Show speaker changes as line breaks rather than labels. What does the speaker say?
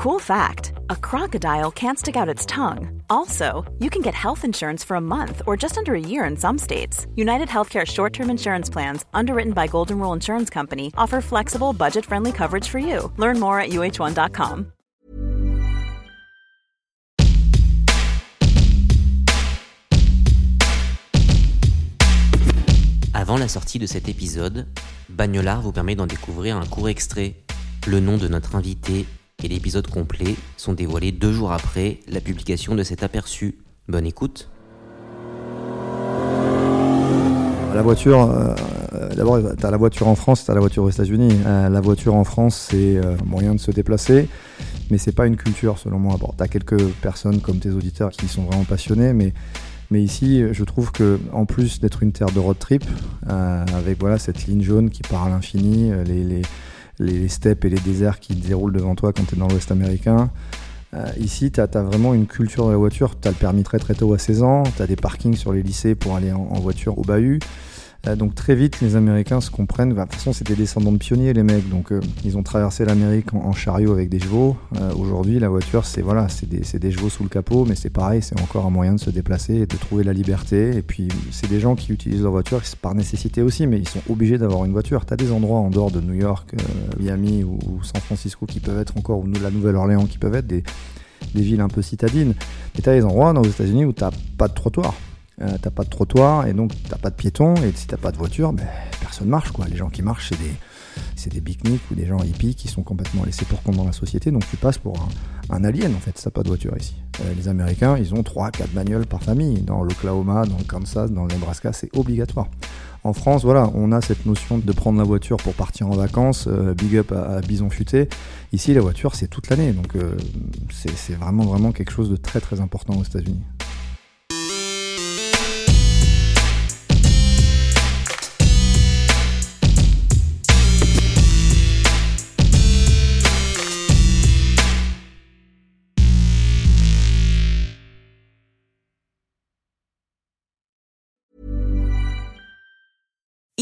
Cool fact a crocodile can't stick out its tongue. Also, you can get health insurance for a month or just under a year in some states. United Healthcare short term insurance plans, underwritten by Golden Rule Insurance Company, offer flexible, budget friendly coverage for you. Learn more at uh1.com.
Avant la sortie de cet épisode, Bagnolard vous permet d'en découvrir un court extrait. Le nom de notre invité et l'épisode complet sont dévoilés deux jours après la publication de cet aperçu. Bonne écoute.
La voiture, euh, d'abord, tu as la voiture en France, tu as la voiture aux États-Unis. Euh, la voiture en France, c'est euh, moyen de se déplacer, mais c'est pas une culture selon moi. Bon, tu as quelques personnes comme tes auditeurs qui sont vraiment passionnés, mais, mais ici, je trouve que en plus d'être une terre de road trip, avec voilà, cette ligne jaune qui part à l'infini, les, les les steppes et les déserts qui déroulent devant toi quand tu es dans l'Ouest américain. Euh, ici, tu as, vraiment une culture de la voiture. Tu as le permis très très tôt à 16 ans, tu as des parkings sur les lycées pour aller en, en voiture au bahut. Euh, donc très vite, les Américains se comprennent. Bah, de toute façon, c'était descendants de pionniers, les mecs. Donc euh, ils ont traversé l'Amérique en, chariot avec des chevaux. Euh, aujourd'hui, la voiture, c'est voilà, c'est des, des, chevaux sous le capot, mais c'est pareil, c'est encore un moyen de se déplacer et de trouver la liberté. Et puis, c'est des gens qui utilisent leur voiture par nécessité aussi, mais ils sont obligés d'avoir une voiture. Tu as des endroits en dehors de New York, Miami ou, San Francisco qui peuvent être encore, ou la Nouvelle-Orléans qui peuvent être des, des villes un peu citadines. Et tu as des endroits dans les États-Unis où tu pas de trottoir. Euh, t'as pas de trottoir et donc t'as pas de piétons et si t'as pas de voiture, ben, personne marche quoi. Les gens qui marchent, c'est des, c'est des ou des gens hippies qui sont complètement laissés pour compte dans la société. Donc tu passes pour un, alien en fait, t'as pas de voiture ici. Euh, les Américains, ils ont 3-4 bagnoles par famille. Dans l'Oklahoma, dans le Kansas, dans le Nebraska, c'est obligatoire. En France, voilà, on a cette notion de prendre la voiture pour partir en vacances, euh, big up à, Bison Futé. Ici, la voiture, c'est toute l'année, donc c'est vraiment, vraiment quelque chose de très, très important aux États-Unis.